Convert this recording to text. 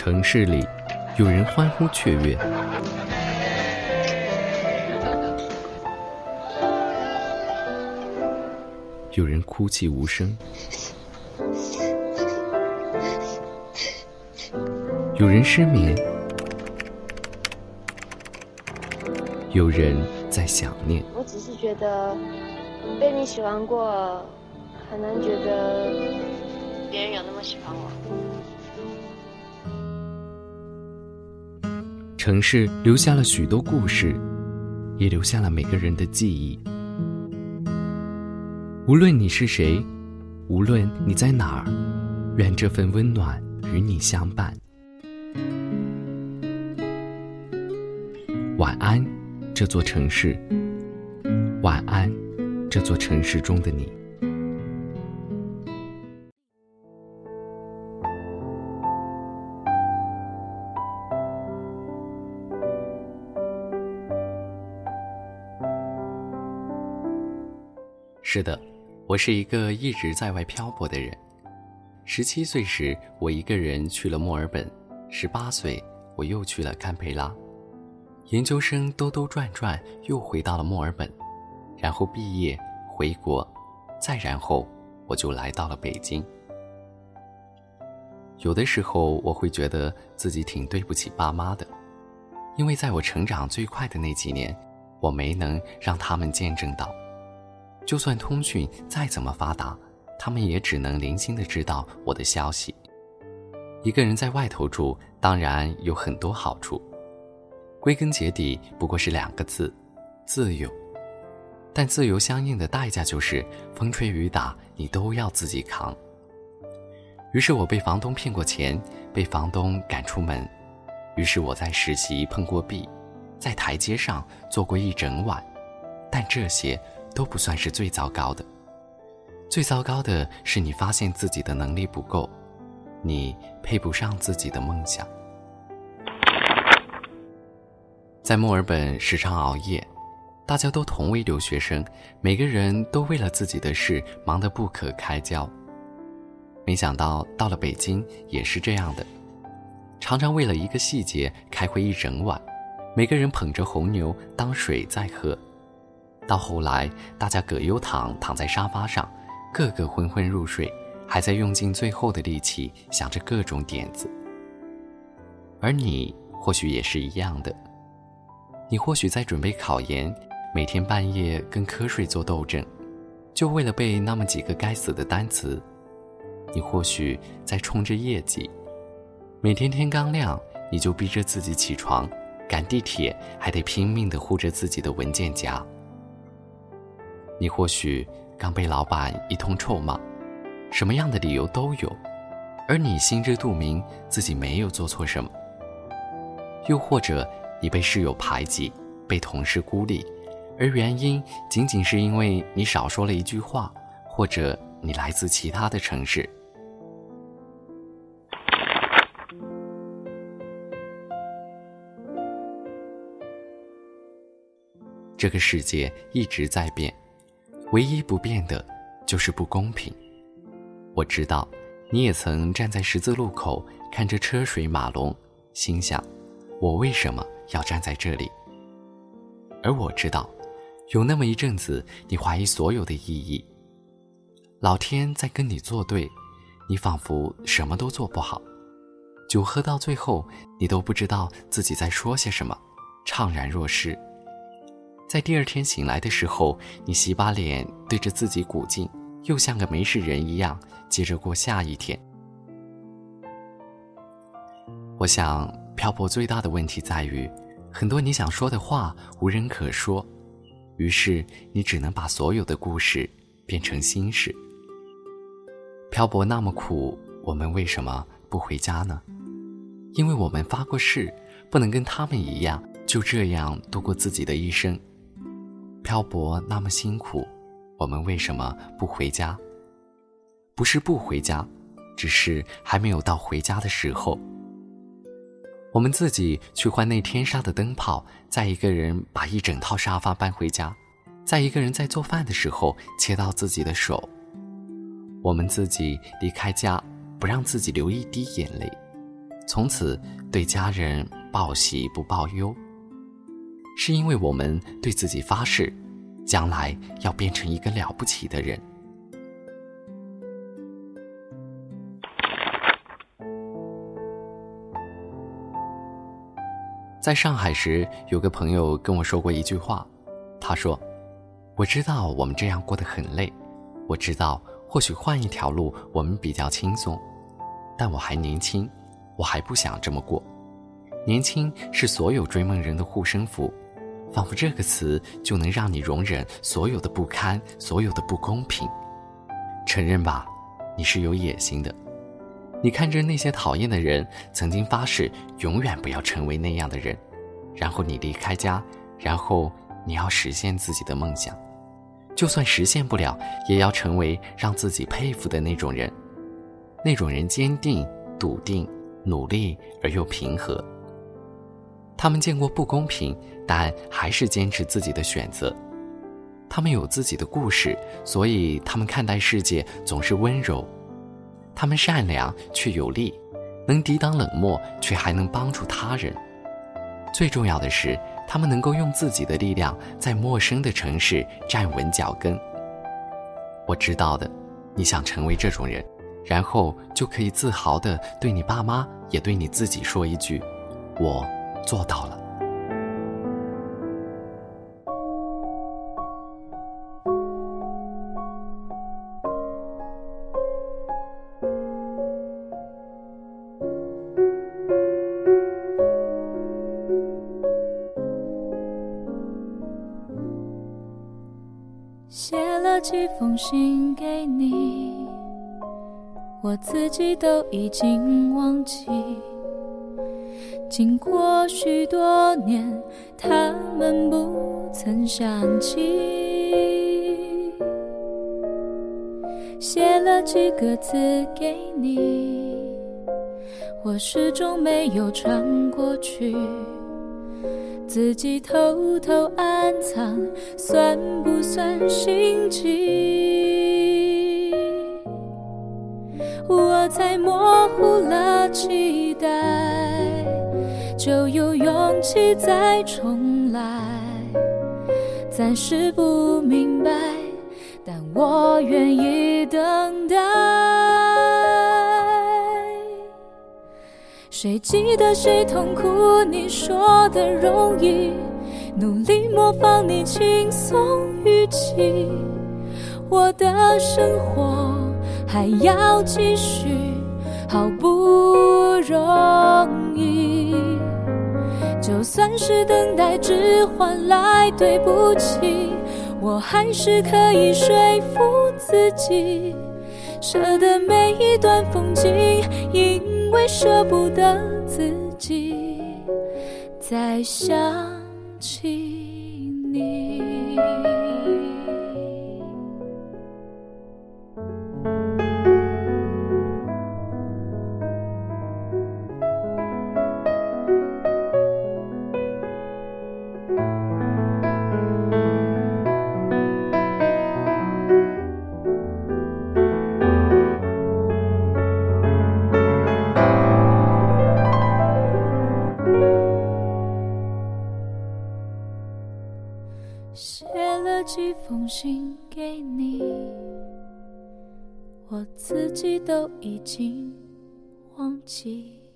城市里，有人欢呼雀跃，有人哭泣无声，有人失眠，有人在想念。我只是觉得被你喜欢过，很难觉得别人有那么喜欢我。城市留下了许多故事，也留下了每个人的记忆。无论你是谁，无论你在哪儿，愿这份温暖与你相伴。晚安，这座城市。晚安，这座城市中的你。是的，我是一个一直在外漂泊的人。十七岁时，我一个人去了墨尔本；十八岁，我又去了堪培拉。研究生兜兜转转，又回到了墨尔本，然后毕业回国，再然后我就来到了北京。有的时候，我会觉得自己挺对不起爸妈的，因为在我成长最快的那几年，我没能让他们见证到。就算通讯再怎么发达，他们也只能零星的知道我的消息。一个人在外头住，当然有很多好处，归根结底不过是两个字：自由。但自由相应的代价就是风吹雨打，你都要自己扛。于是我被房东骗过钱，被房东赶出门。于是我在实习碰过壁，在台阶上坐过一整晚。但这些。都不算是最糟糕的，最糟糕的是你发现自己的能力不够，你配不上自己的梦想。在墨尔本时常熬夜，大家都同为留学生，每个人都为了自己的事忙得不可开交。没想到到了北京也是这样的，常常为了一个细节开会一整晚，每个人捧着红牛当水在喝。到后来，大家葛优躺躺在沙发上，个个昏昏入睡，还在用尽最后的力气想着各种点子。而你或许也是一样的，你或许在准备考研，每天半夜跟瞌睡做斗争，就为了背那么几个该死的单词；你或许在冲着业绩，每天天刚亮你就逼着自己起床，赶地铁还得拼命地护着自己的文件夹。你或许刚被老板一通臭骂，什么样的理由都有，而你心知肚明自己没有做错什么。又或者你被室友排挤，被同事孤立，而原因仅仅是因为你少说了一句话，或者你来自其他的城市。这个世界一直在变。唯一不变的，就是不公平。我知道，你也曾站在十字路口，看着车水马龙，心想：我为什么要站在这里？而我知道，有那么一阵子，你怀疑所有的意义。老天在跟你作对，你仿佛什么都做不好。酒喝到最后，你都不知道自己在说些什么，怅然若失。在第二天醒来的时候，你洗把脸，对着自己鼓劲，又像个没事人一样，接着过下一天。我想，漂泊最大的问题在于，很多你想说的话无人可说，于是你只能把所有的故事变成心事。漂泊那么苦，我们为什么不回家呢？因为我们发过誓，不能跟他们一样，就这样度过自己的一生。漂泊那么辛苦，我们为什么不回家？不是不回家，只是还没有到回家的时候。我们自己去换那天杀的灯泡，再一个人把一整套沙发搬回家，再一个人在做饭的时候切到自己的手。我们自己离开家，不让自己流一滴眼泪，从此对家人报喜不报忧，是因为我们对自己发誓，将来要变成一个了不起的人。在上海时，有个朋友跟我说过一句话，他说：“我知道我们这样过得很累，我知道或许换一条路我们比较轻松，但我还年轻，我还不想这么过。年轻是所有追梦人的护身符，仿佛这个词就能让你容忍所有的不堪，所有的不公平。承认吧，你是有野心的。”你看着那些讨厌的人，曾经发誓永远不要成为那样的人，然后你离开家，然后你要实现自己的梦想，就算实现不了，也要成为让自己佩服的那种人。那种人坚定、笃定、努力而又平和。他们见过不公平，但还是坚持自己的选择。他们有自己的故事，所以他们看待世界总是温柔。他们善良却有力，能抵挡冷漠，却还能帮助他人。最重要的是，他们能够用自己的力量在陌生的城市站稳脚跟。我知道的，你想成为这种人，然后就可以自豪的对你爸妈，也对你自己说一句：“我做到了。”写了几封信给你，我自己都已经忘记。经过许多年，他们不曾想起。写了几个字给你，我始终没有传过去。自己偷偷暗藏，算不算心机？我才模糊了期待，就有勇气再重来。暂时不明白，但我愿意等待。谁记得谁痛苦？你说的容易，努力模仿你轻松语气。我的生活还要继续，好不容易。就算是等待只换来对不起，我还是可以说服自己，舍得每一段风景。因为舍不得自己再想起我自己都已经忘记。